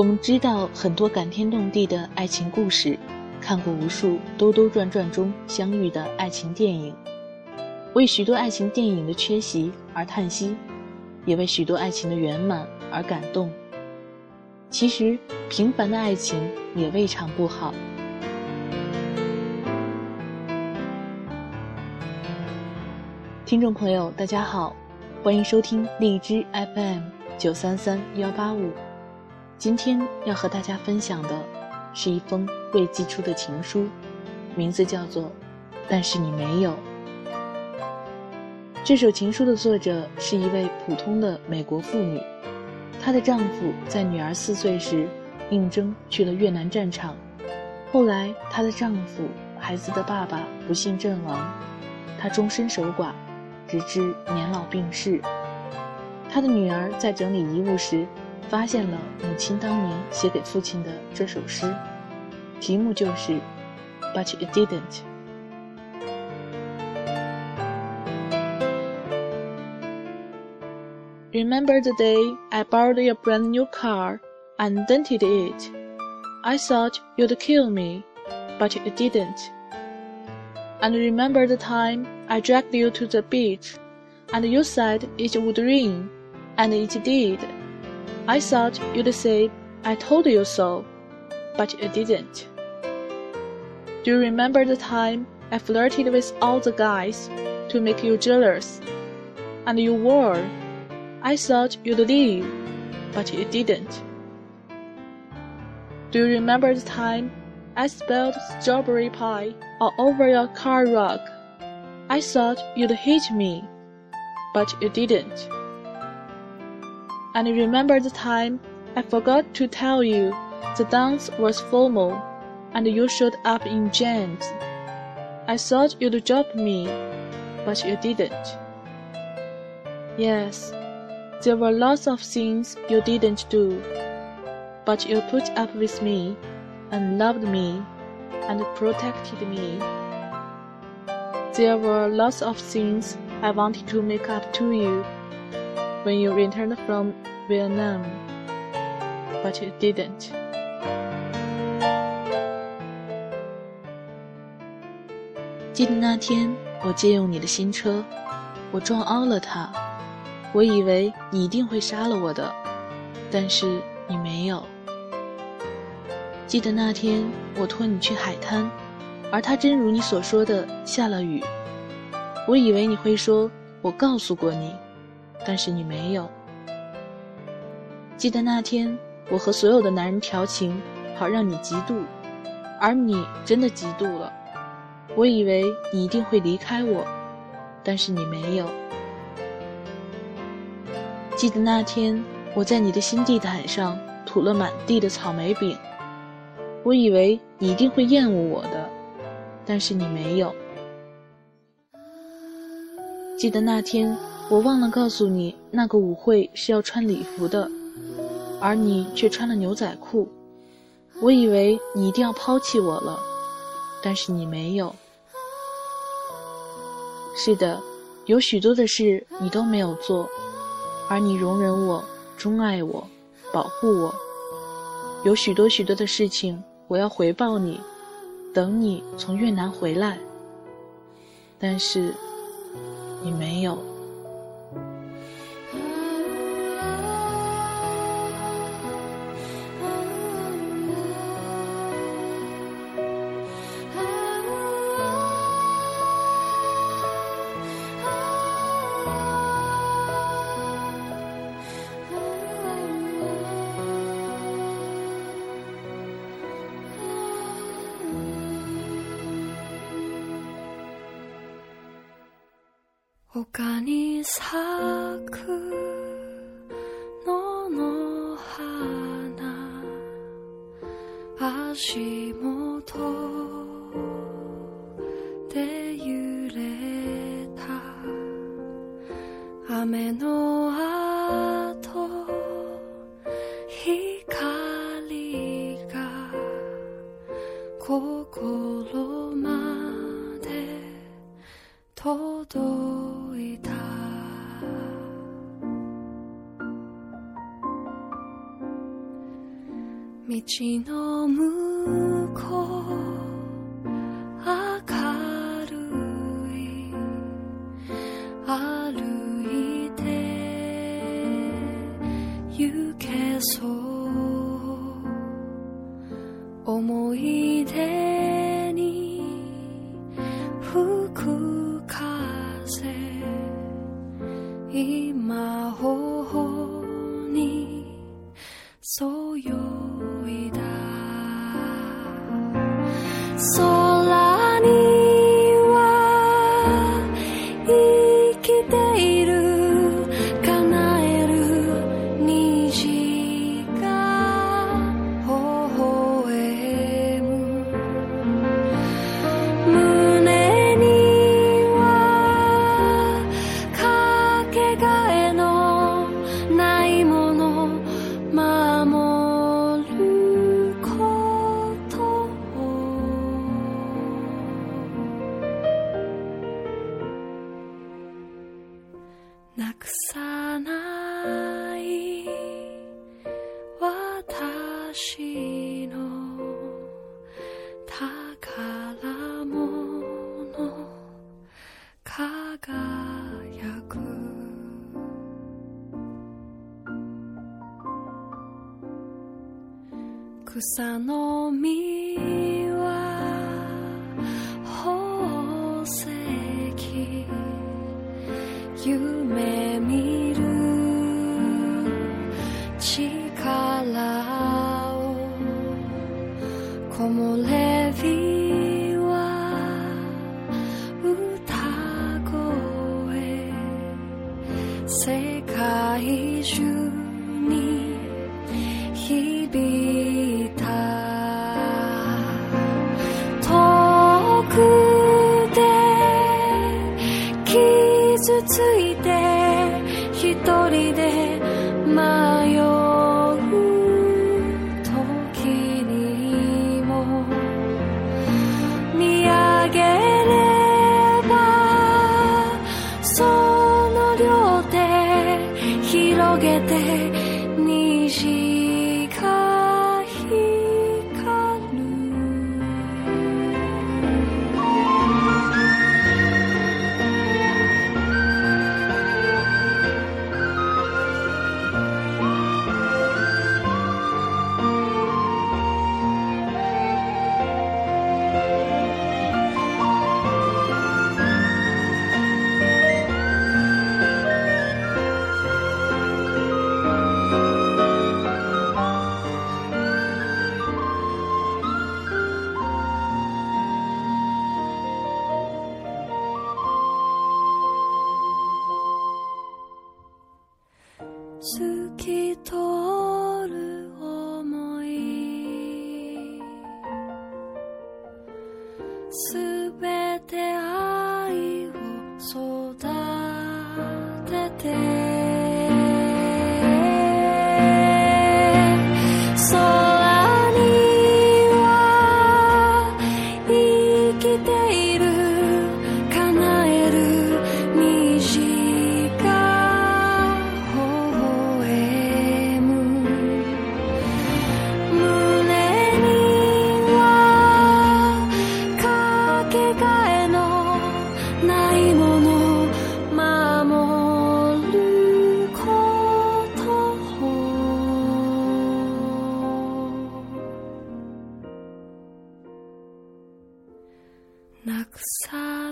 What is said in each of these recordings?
我们知道很多感天动地的爱情故事，看过无数兜兜转转中相遇的爱情电影，为许多爱情电影的缺席而叹息，也为许多爱情的圆满而感动。其实，平凡的爱情也未尝不好。听众朋友，大家好，欢迎收听荔枝 FM 九三三幺八五。今天要和大家分享的是一封未寄出的情书，名字叫做《但是你没有》。这首情书的作者是一位普通的美国妇女，她的丈夫在女儿四岁时应征去了越南战场，后来她的丈夫、孩子的爸爸不幸阵亡，她终身守寡，直至年老病逝。她的女儿在整理遗物时。发现了母亲当年写给父亲的这首诗，题目就是《But You Didn't》。Remember the day I borrowed your brand new car and dented it? I thought you'd kill me, but you didn't. And remember the time I dragged you to the beach, and you said it would rain, and it did. I thought you'd say, I told you so, but you didn't. Do you remember the time I flirted with all the guys to make you jealous? And you were. I thought you'd leave, but you didn't. Do you remember the time I spilled strawberry pie all over your car rug? I thought you'd hate me, but you didn't. And remember the time I forgot to tell you the dance was formal and you showed up in jeans. I thought you'd drop me, but you didn't. Yes, there were lots of things you didn't do, but you put up with me and loved me and protected me. There were lots of things I wanted to make up to you when you returned from Vietnam, but you didn't. 记得那天我借用你的新车，我撞凹了它。我以为你一定会杀了我的，但是你没有。记得那天我拖你去海滩，而它真如你所说的下了雨。我以为你会说我告诉过你。但是你没有。记得那天，我和所有的男人调情，好让你嫉妒，而你真的嫉妒了。我以为你一定会离开我，但是你没有。记得那天，我在你的新地毯上吐了满地的草莓饼，我以为你一定会厌恶我的，但是你没有。记得那天。我忘了告诉你，那个舞会是要穿礼服的，而你却穿了牛仔裤。我以为你一定要抛弃我了，但是你没有。是的，有许多的事你都没有做，而你容忍我，钟爱我，保护我。有许多许多的事情我要回报你，等你从越南回来，但是你没有。に咲く野の花。足元で揺れた。雨の雨喜怒 sou 草の実は宝石夢見る力を木漏れ日は歌声世界中に響く透き通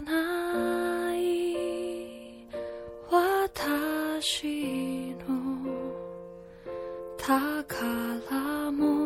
ない。私の宝物。